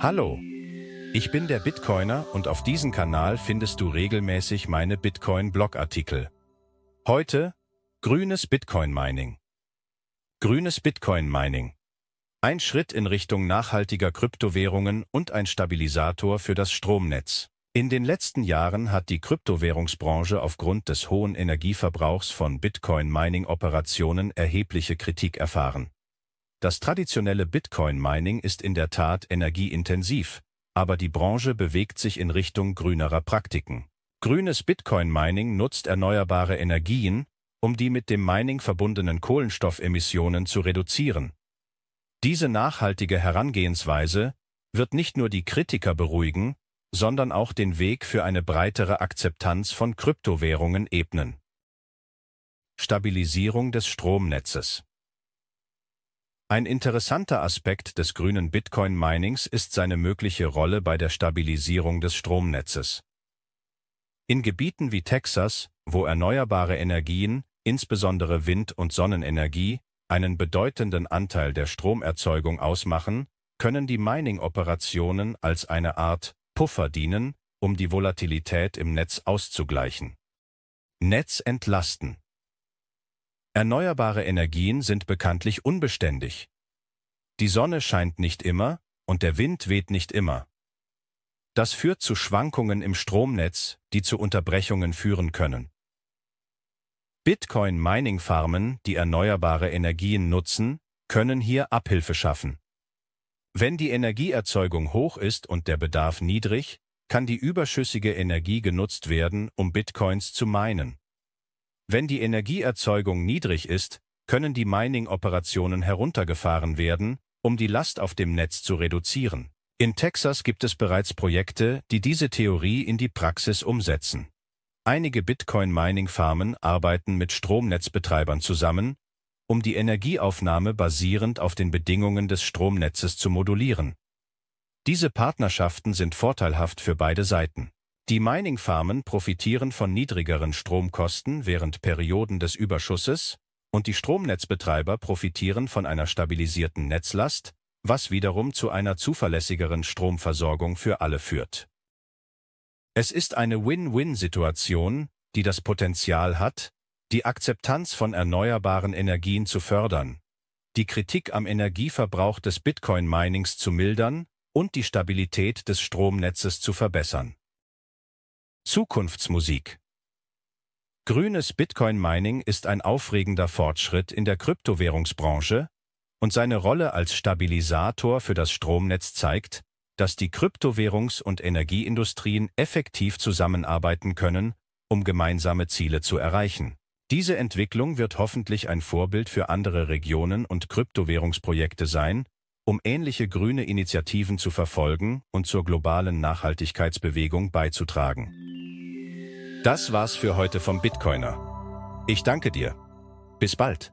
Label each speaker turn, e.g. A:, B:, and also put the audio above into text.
A: Hallo, ich bin der Bitcoiner und auf diesem Kanal findest du regelmäßig meine Bitcoin-Blogartikel. Heute grünes Bitcoin-Mining. Grünes Bitcoin-Mining. Ein Schritt in Richtung nachhaltiger Kryptowährungen und ein Stabilisator für das Stromnetz. In den letzten Jahren hat die Kryptowährungsbranche aufgrund des hohen Energieverbrauchs von Bitcoin-Mining-Operationen erhebliche Kritik erfahren. Das traditionelle Bitcoin-Mining ist in der Tat energieintensiv, aber die Branche bewegt sich in Richtung grünerer Praktiken. Grünes Bitcoin-Mining nutzt erneuerbare Energien, um die mit dem Mining verbundenen Kohlenstoffemissionen zu reduzieren. Diese nachhaltige Herangehensweise wird nicht nur die Kritiker beruhigen, sondern auch den Weg für eine breitere Akzeptanz von Kryptowährungen ebnen. Stabilisierung des Stromnetzes ein interessanter Aspekt des grünen Bitcoin-Minings ist seine mögliche Rolle bei der Stabilisierung des Stromnetzes. In Gebieten wie Texas, wo erneuerbare Energien, insbesondere Wind- und Sonnenenergie, einen bedeutenden Anteil der Stromerzeugung ausmachen, können die Mining-Operationen als eine Art Puffer dienen, um die Volatilität im Netz auszugleichen. Netz entlasten Erneuerbare Energien sind bekanntlich unbeständig. Die Sonne scheint nicht immer und der Wind weht nicht immer. Das führt zu Schwankungen im Stromnetz, die zu Unterbrechungen führen können. Bitcoin-Mining-Farmen, die erneuerbare Energien nutzen, können hier Abhilfe schaffen. Wenn die Energieerzeugung hoch ist und der Bedarf niedrig, kann die überschüssige Energie genutzt werden, um Bitcoins zu minen. Wenn die Energieerzeugung niedrig ist, können die Mining-Operationen heruntergefahren werden, um die Last auf dem Netz zu reduzieren. In Texas gibt es bereits Projekte, die diese Theorie in die Praxis umsetzen. Einige Bitcoin-Mining-Farmen arbeiten mit Stromnetzbetreibern zusammen, um die Energieaufnahme basierend auf den Bedingungen des Stromnetzes zu modulieren. Diese Partnerschaften sind vorteilhaft für beide Seiten. Die Mining-Farmen profitieren von niedrigeren Stromkosten während Perioden des Überschusses und die Stromnetzbetreiber profitieren von einer stabilisierten Netzlast, was wiederum zu einer zuverlässigeren Stromversorgung für alle führt. Es ist eine Win-Win-Situation, die das Potenzial hat, die Akzeptanz von erneuerbaren Energien zu fördern, die Kritik am Energieverbrauch des Bitcoin-Minings zu mildern und die Stabilität des Stromnetzes zu verbessern. Zukunftsmusik Grünes Bitcoin-Mining ist ein aufregender Fortschritt in der Kryptowährungsbranche und seine Rolle als Stabilisator für das Stromnetz zeigt, dass die Kryptowährungs- und Energieindustrien effektiv zusammenarbeiten können, um gemeinsame Ziele zu erreichen. Diese Entwicklung wird hoffentlich ein Vorbild für andere Regionen und Kryptowährungsprojekte sein, um ähnliche grüne Initiativen zu verfolgen und zur globalen Nachhaltigkeitsbewegung beizutragen. Das war's für heute vom Bitcoiner. Ich danke dir. Bis bald.